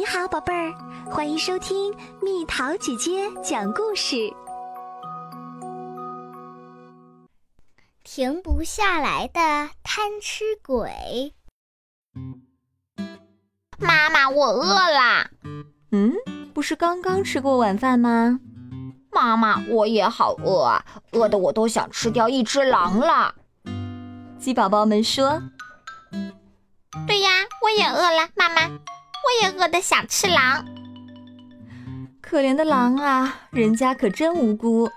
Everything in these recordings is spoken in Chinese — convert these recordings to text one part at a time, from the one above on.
你好，宝贝儿，欢迎收听蜜桃姐姐讲故事。停不下来的贪吃鬼。妈妈，我饿啦。嗯，不是刚刚吃过晚饭吗？妈妈，我也好饿啊，饿得我都想吃掉一只狼了。鸡宝宝们说：“对呀，我也饿了，妈妈，我我也饿得想吃狼。”可怜的狼啊，人家可真无辜。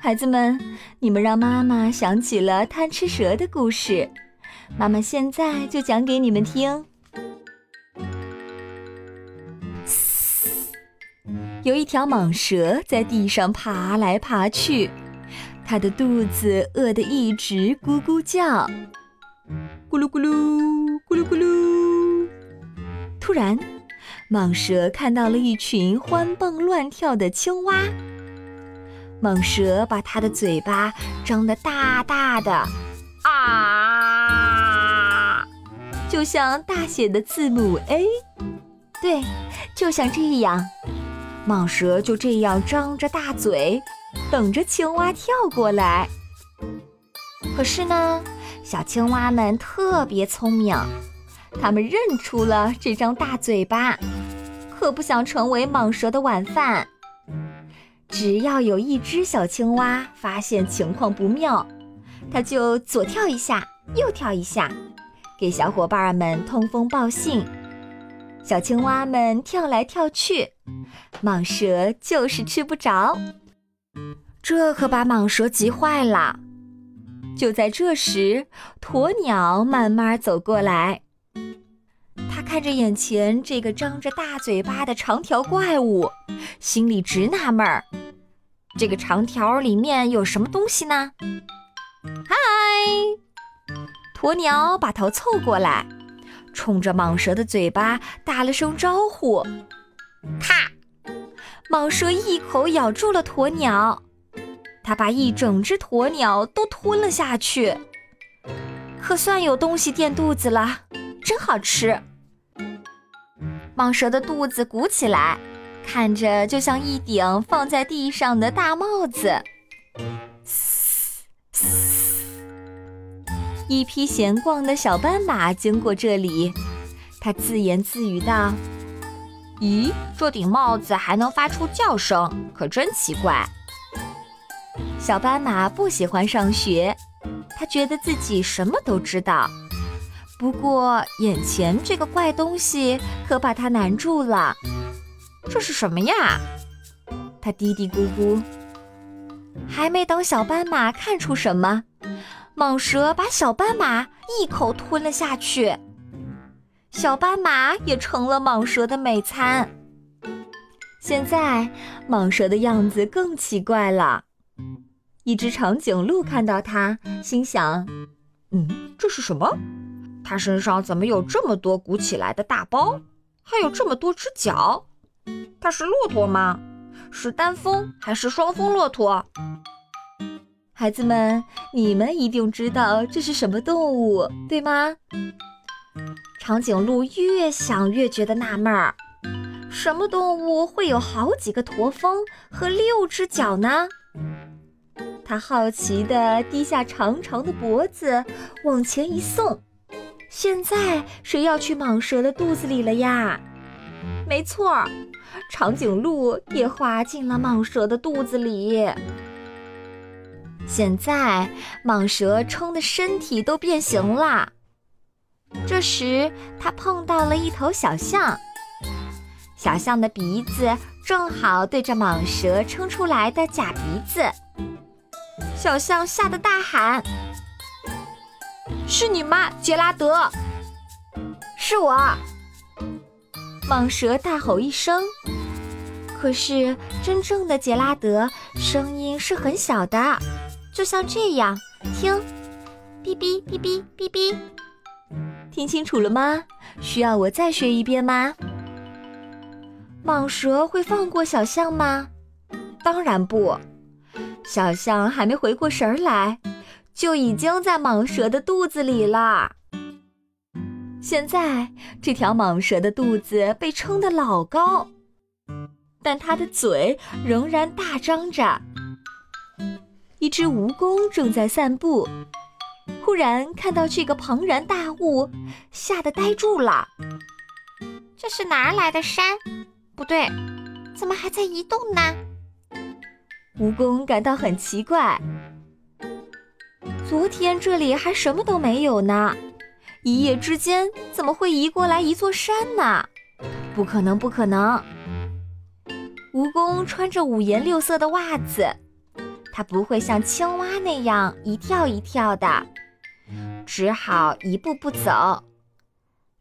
孩子们，你们让妈妈想起了贪吃蛇的故事，妈妈现在就讲给你们听。有一条蟒蛇在地上爬来爬去，它的肚子饿得一直咕咕叫，咕噜咕噜，咕噜咕噜。突然，蟒蛇看到了一群欢蹦乱跳的青蛙。蟒蛇把它的嘴巴张得大大的，啊，就像大写的字母 A。对，就像这样。蟒蛇就这样张着大嘴，等着青蛙跳过来。可是呢，小青蛙们特别聪明，它们认出了这张大嘴巴，可不想成为蟒蛇的晚饭。只要有一只小青蛙发现情况不妙，它就左跳一下，右跳一下，给小伙伴们通风报信。小青蛙们跳来跳去。蟒蛇就是吃不着，这可把蟒蛇急坏了。就在这时，鸵鸟慢慢走过来，看着眼前这个张着大嘴巴的长条怪物，心里直纳闷儿：这个长条里面有什么东西呢？嗨！鸵鸟把头凑过来，冲着蟒蛇的嘴巴打了声招呼：“咔！”蟒蛇一口咬住了鸵鸟，它把一整只鸵鸟都吞了下去，可算有东西垫肚子了，真好吃。蟒蛇的肚子鼓起来，看着就像一顶放在地上的大帽子。一匹闲逛的小斑马经过这里，它自言自语道。咦，这顶帽子还能发出叫声，可真奇怪。小斑马不喜欢上学，他觉得自己什么都知道。不过眼前这个怪东西可把他难住了。这是什么呀？他嘀嘀咕咕。还没等小斑马看出什么，蟒蛇把小斑马一口吞了下去。小斑马也成了蟒蛇的美餐。现在，蟒蛇的样子更奇怪了。一只长颈鹿看到它，心想：“嗯，这是什么？它身上怎么有这么多鼓起来的大包，还有这么多只脚？它是骆驼吗？是单峰还是双峰骆驼？”孩子们，你们一定知道这是什么动物，对吗？长颈鹿越想越觉得纳闷儿，什么动物会有好几个驼峰和六只脚呢？它好奇地低下长长的脖子，往前一送。现在谁要去蟒蛇的肚子里了呀？没错，长颈鹿也滑进了蟒蛇的肚子里。现在蟒蛇撑的身体都变形了。这时，它碰到了一头小象，小象的鼻子正好对着蟒蛇撑出来的假鼻子。小象吓得大喊：“是你吗，杰拉德？”“是我！”蟒蛇大吼一声。可是，真正的杰拉德声音是很小的，就像这样，听，哔哔哔哔哔哔。听清楚了吗？需要我再学一遍吗？蟒蛇会放过小象吗？当然不。小象还没回过神儿来，就已经在蟒蛇的肚子里了。现在这条蟒蛇的肚子被撑得老高，但它的嘴仍然大张着。一只蜈蚣正在散步，忽然看到这个庞然大物，吓得呆住了。这是哪儿来的山？不对，怎么还在移动呢？蜈蚣感到很奇怪。昨天这里还什么都没有呢，一夜之间怎么会移过来一座山呢？不可能，不可能！蜈蚣穿着五颜六色的袜子，它不会像青蛙那样一跳一跳的，只好一步步走。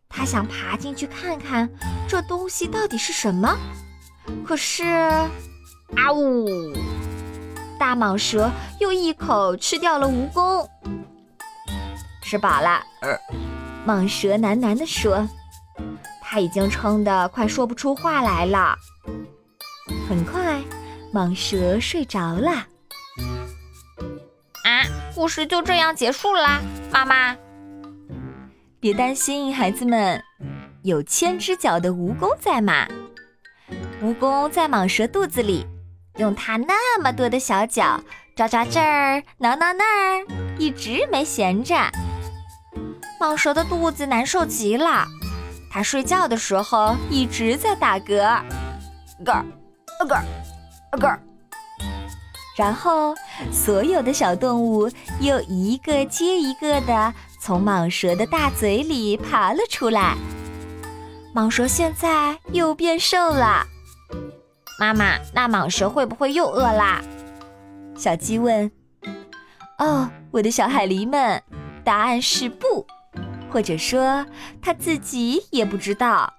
它想爬进去看看这东西到底是什么，可是，啊呜！大蟒蛇又一口吃掉了蜈蚣，吃饱了。蟒蛇喃喃地说：“它已经撑得快说不出话来了。”很快，蟒蛇睡着了。啊，故事就这样结束啦，妈妈。别担心，孩子们，有千只脚的蜈蚣在嘛。蜈蚣在蟒蛇肚子里。用它那么多的小脚抓抓这儿，挠挠那儿，一直没闲着。蟒蛇的肚子难受极了，它睡觉的时候一直在打嗝，嗝儿，嗝儿，嗝儿。然后所有的小动物又一个接一个的从蟒蛇的大嘴里爬了出来。蟒蛇现在又变瘦了。妈妈，那蟒蛇会不会又饿啦？小鸡问。哦，我的小海狸们，答案是不，或者说它自己也不知道，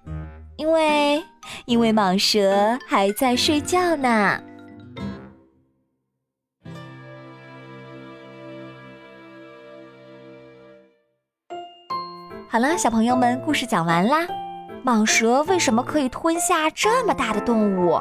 因为因为蟒蛇还在睡觉呢。好了，小朋友们，故事讲完啦。蟒蛇为什么可以吞下这么大的动物？